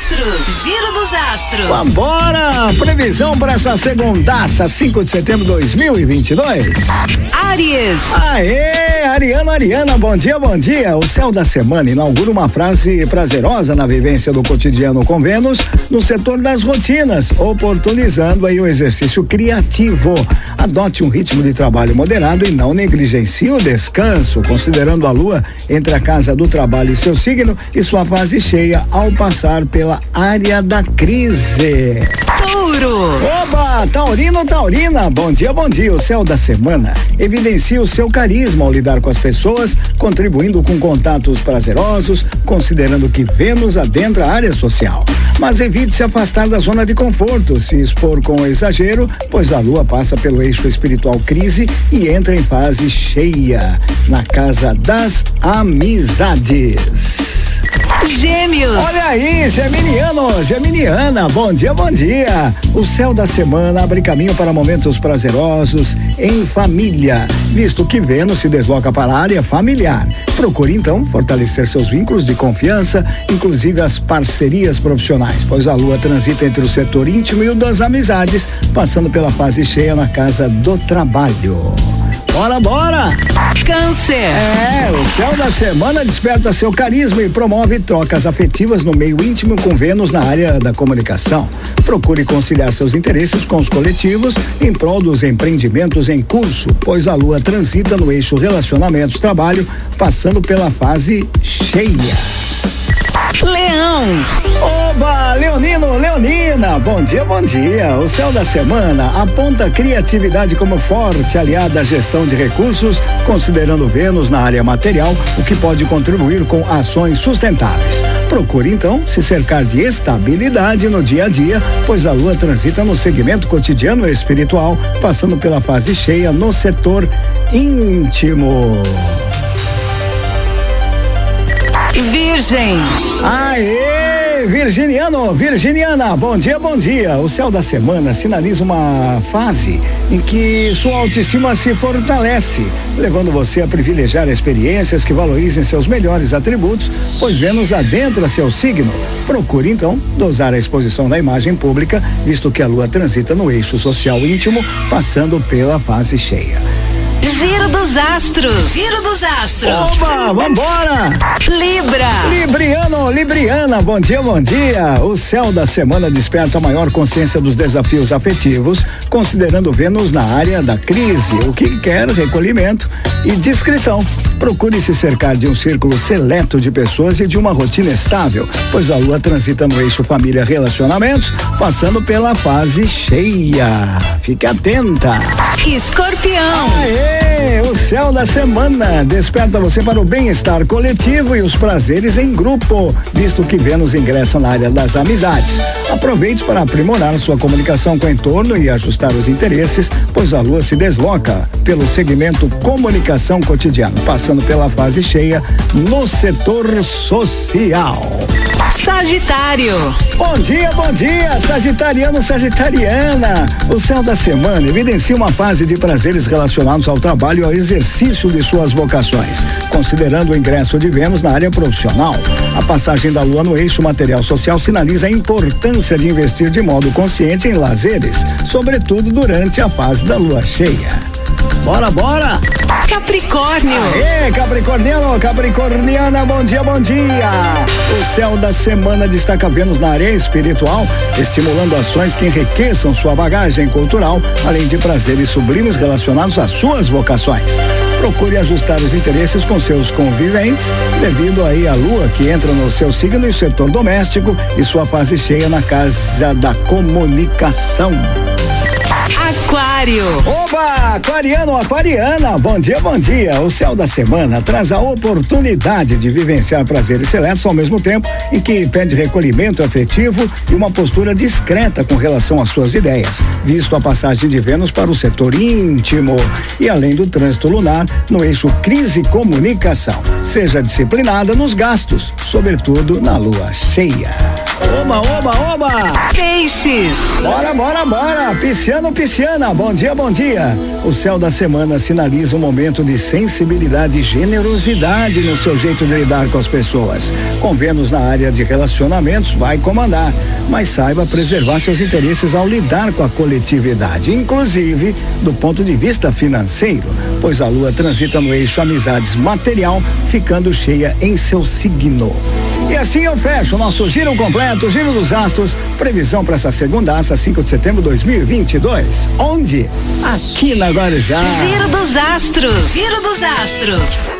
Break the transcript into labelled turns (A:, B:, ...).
A: astros. Giro dos astros.
B: Vambora! Previsão para essa segundaça, 5 de setembro de 2022.
A: Aries.
B: Aê, Ariano, Ariana, bom dia, bom dia. O céu da semana inaugura uma frase prazerosa na vivência do cotidiano com Vênus no setor das rotinas, oportunizando aí o exercício criativo. Adote um ritmo de trabalho moderado e não negligencie o descanso, considerando a lua entre a casa do trabalho e seu signo e sua fase cheia ao passar pela área da crise.
A: Touro.
B: Oba, Taurino, Taurina, bom dia, bom dia. O céu da semana evidencia o seu carisma ao lidar com as pessoas, contribuindo com contatos prazerosos, considerando que Vênus adentra a área social. Mas evite se afastar da zona de conforto, se expor com exagero, pois a lua passa pelo eixo espiritual crise e entra em fase cheia na casa das amizades.
A: Gêmeos.
B: Olha aí, Geminiano, Geminiana, bom dia, bom dia. O céu da semana abre caminho para momentos prazerosos em família, visto que Vênus se desloca para a área familiar. Procure então fortalecer seus vínculos de confiança, inclusive as parcerias profissionais, pois a lua transita entre o setor íntimo e o das amizades, passando pela fase cheia na casa do trabalho. Bora, bora!
A: Câncer.
B: É, o céu da semana desperta seu carisma e promove trocas afetivas no meio íntimo com Vênus na área da comunicação. Procure conciliar seus interesses com os coletivos em prol dos empreendimentos em curso, pois a lua transita no eixo relacionamentos-trabalho, passando pela fase cheia.
A: Leão.
B: Oba, Leonino, Leonina, bom dia, bom dia. O céu da semana aponta criatividade como forte aliada à gestão de recursos, considerando Vênus na área material, o que pode contribuir com ações sustentáveis. Procure então se cercar de estabilidade no dia a dia, pois a lua transita no segmento cotidiano espiritual, passando pela fase cheia no setor íntimo.
A: Virgem.
B: Aê, Virginiano, Virginiana, bom dia, bom dia. O céu da semana sinaliza uma fase em que sua autoestima se fortalece, levando você a privilegiar experiências que valorizem seus melhores atributos, pois Vênus adentra seu signo. Procure então dosar a exposição da imagem pública, visto que a lua transita no eixo social íntimo, passando pela fase cheia.
A: Giro dos astros. Giro dos astros.
B: Oba, vambora! Libriana, bom dia, bom dia. O céu da semana desperta a maior consciência dos desafios afetivos, considerando Vênus na área da crise, o que quer recolhimento e discrição. Procure se cercar de um círculo seleto de pessoas e de uma rotina estável, pois a lua transita no eixo família relacionamentos, passando pela fase cheia. Fique atenta.
A: Escorpião.
B: Aê, o céu da semana desperta você para o bem-estar coletivo e os prazeres em grupo, visto que Vênus ingressa na área das amizades. Aproveite para aprimorar sua comunicação com o entorno e ajustar os interesses, pois a lua se desloca pelo segmento comunicação cotidiano, passando pela fase cheia no setor social.
A: Sagitário.
B: Bom dia, bom dia, Sagitariano, Sagitariana. O céu da semana evidencia uma fase de prazeres relacionados ao trabalho e ao exercício de suas vocações, considerando o ingresso de Vênus na área profissional. A passagem da Lua no eixo material social sinaliza a importância de investir de modo consciente em lazeres, sobretudo durante a fase da Lua cheia. Bora, bora!
A: Capricórnio.
B: Ê, Capricorniano, Capricorniana, bom dia, bom dia! O céu da semana destaca Vênus na área espiritual, estimulando ações que enriqueçam sua bagagem cultural, além de prazeres sublimes relacionados às suas vocações. Procure ajustar os interesses com seus conviventes, devido aí à lua que entra no seu signo e setor doméstico e sua fase cheia na casa da comunicação.
A: Aquário.
B: Oba, aquariano, aquariana, bom dia, bom dia. O céu da semana traz a oportunidade de vivenciar prazeres seletos ao mesmo tempo e que pede recolhimento afetivo e uma postura discreta com relação às suas ideias, visto a passagem de Vênus para o setor íntimo e além do trânsito lunar no eixo crise comunicação. Seja disciplinada nos gastos, sobretudo na lua cheia. Oba, oba, oba!
A: Peixes!
B: Bora, bora, bora! Pisciano, pisciana, bom dia, bom dia! O céu da semana sinaliza um momento de sensibilidade e generosidade no seu jeito de lidar com as pessoas. Com Vênus na área de relacionamentos, vai comandar, mas saiba preservar seus interesses ao lidar com a coletividade, inclusive do ponto de vista financeiro, pois a lua transita no eixo amizades material, ficando cheia em seu signo. Assim eu fecho o nosso giro completo, giro dos astros, previsão para essa segunda, 5 de setembro de 2022. Onde? Aqui na Guarujá.
A: Giro dos astros. Giro dos astros.